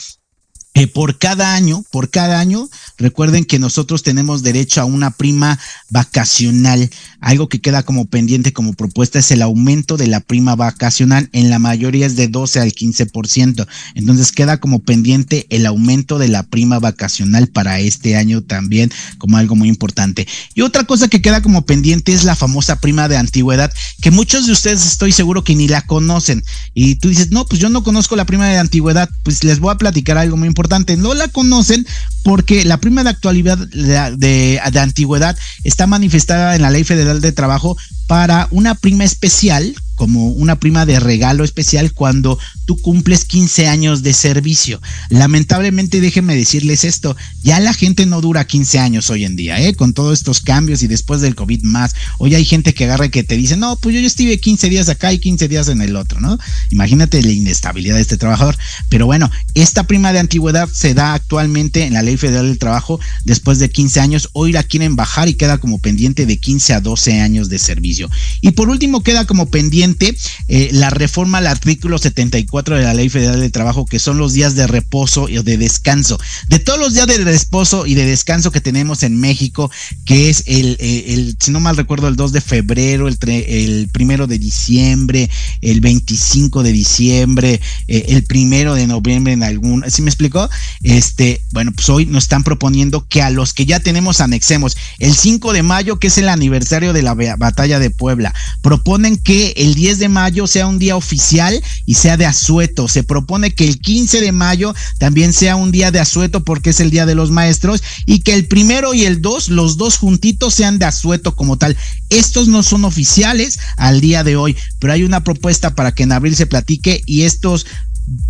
eh, por cada año, por cada año, recuerden que nosotros tenemos derecho a una prima vacacional. Algo que queda como pendiente como propuesta es el aumento de la prima vacacional. En la mayoría es de 12 al 15%. Entonces queda como pendiente el aumento de la prima vacacional para este año también como algo muy importante. Y otra cosa que queda como pendiente es la famosa prima de antigüedad, que muchos de ustedes estoy seguro que ni la conocen. Y tú dices, no, pues yo no conozco la prima de antigüedad. Pues les voy a platicar algo muy importante no la conocen porque la prima de actualidad de, de antigüedad está manifestada en la Ley Federal de Trabajo para una prima especial como una prima de regalo especial cuando tú cumples 15 años de servicio. Lamentablemente, déjenme decirles esto, ya la gente no dura 15 años hoy en día, ¿eh? con todos estos cambios y después del COVID más. Hoy hay gente que agarra y que te dice, no, pues yo ya estuve 15 días acá y 15 días en el otro, ¿no? Imagínate la inestabilidad de este trabajador. Pero bueno, esta prima de antigüedad se da actualmente en la Ley Federal del Trabajo después de 15 años. Hoy la quieren bajar y queda como pendiente de 15 a 12 años de servicio. Y por último queda como pendiente eh, la reforma al artículo 74 de la Ley Federal de Trabajo, que son los días de reposo y de descanso. De todos los días de reposo y de descanso que tenemos en México, que es el, el, si no mal recuerdo, el 2 de febrero, el, el primero de diciembre, el 25 de diciembre, eh, el primero de noviembre en algún, ¿sí me explicó? Este, bueno, pues hoy nos están proponiendo que a los que ya tenemos anexemos el 5 de mayo, que es el aniversario de la batalla de Puebla, proponen que el 10 de mayo sea un día oficial y sea de asueto. Se propone que el 15 de mayo también sea un día de asueto porque es el día de los maestros y que el primero y el 2, los dos juntitos sean de asueto como tal. Estos no son oficiales al día de hoy, pero hay una propuesta para que en abril se platique y estos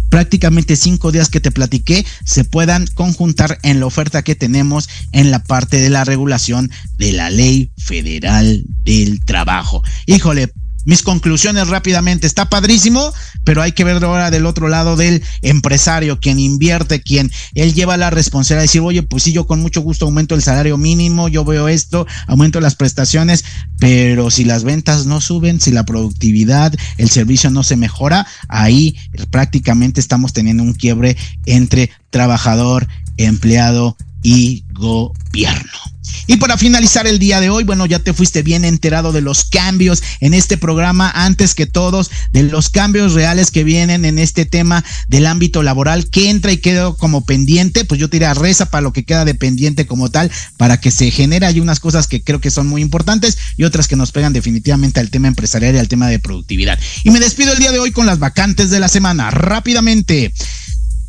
prácticamente cinco días que te platiqué se puedan conjuntar en la oferta que tenemos en la parte de la regulación de la ley federal del trabajo. Híjole, mis conclusiones rápidamente. Está padrísimo, pero hay que ver ahora del otro lado del empresario, quien invierte, quien él lleva la responsabilidad de decir, oye, pues sí, yo con mucho gusto aumento el salario mínimo, yo veo esto, aumento las prestaciones, pero si las ventas no suben, si la productividad, el servicio no se mejora, ahí prácticamente estamos teniendo un quiebre entre trabajador, empleado y gobierno. Y para finalizar el día de hoy, bueno, ya te fuiste bien enterado de los cambios en este programa, antes que todos, de los cambios reales que vienen en este tema del ámbito laboral, que entra y queda como pendiente, pues yo te a reza para lo que queda de pendiente como tal, para que se genere hay unas cosas que creo que son muy importantes y otras que nos pegan definitivamente al tema empresarial y al tema de productividad. Y me despido el día de hoy con las vacantes de la semana, rápidamente.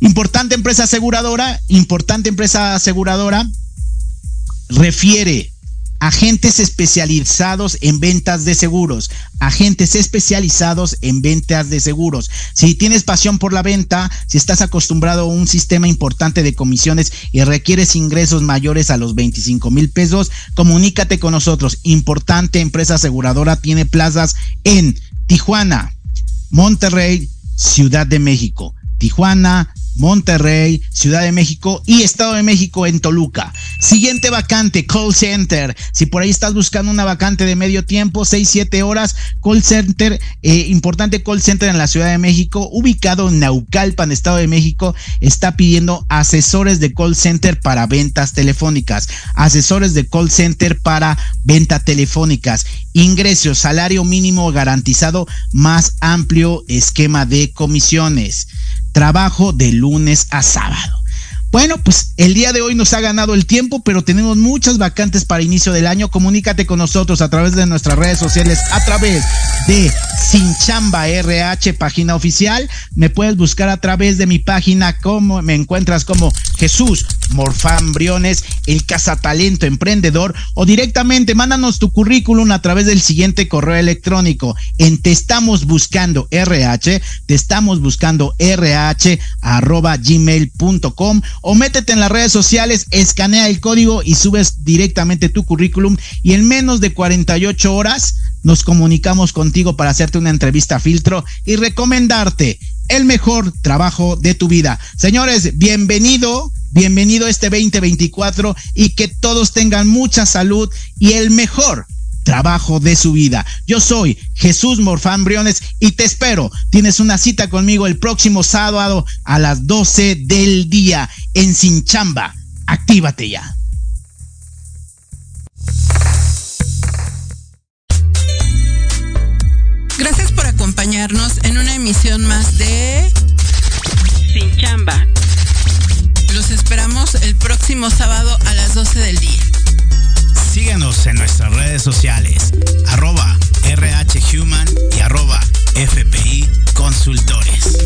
Importante empresa aseguradora, importante empresa aseguradora, refiere agentes especializados en ventas de seguros, agentes especializados en ventas de seguros. Si tienes pasión por la venta, si estás acostumbrado a un sistema importante de comisiones y requieres ingresos mayores a los 25 mil pesos, comunícate con nosotros. Importante empresa aseguradora tiene plazas en Tijuana, Monterrey, Ciudad de México. Tijuana, Monterrey, Ciudad de México y Estado de México en Toluca. Siguiente vacante, call center. Si por ahí estás buscando una vacante de medio tiempo, 6, 7 horas, call center, eh, importante call center en la Ciudad de México, ubicado en Naucalpan, Estado de México, está pidiendo asesores de call center para ventas telefónicas, asesores de call center para venta telefónicas, ingresos, salario mínimo garantizado, más amplio esquema de comisiones trabajo de lunes a sábado. Bueno, pues el día de hoy nos ha ganado el tiempo, pero tenemos muchas vacantes para inicio del año. Comunícate con nosotros a través de nuestras redes sociales, a través de Sinchamba RH, página oficial. Me puedes buscar a través de mi página, como me encuentras como Jesús Morfán Briones, el cazatalento emprendedor, o directamente mándanos tu currículum a través del siguiente correo electrónico en te estamos buscando RH, te estamos buscando RH arroba gmail.com o métete en las redes sociales, escanea el código y subes directamente tu currículum y en menos de 48 horas nos comunicamos contigo para hacerte una entrevista filtro y recomendarte el mejor trabajo de tu vida. Señores, bienvenido, bienvenido a este 2024 y que todos tengan mucha salud y el mejor trabajo de su vida. Yo soy Jesús Morfán Briones y te espero. Tienes una cita conmigo el próximo sábado a las 12 del día en Sinchamba. Actívate ya. Gracias por acompañarnos en una emisión más de Sin Chamba. Los esperamos el próximo sábado a las 12 del día. Síguenos en nuestras redes sociales, arroba RHHuman y arroba FPI Consultores.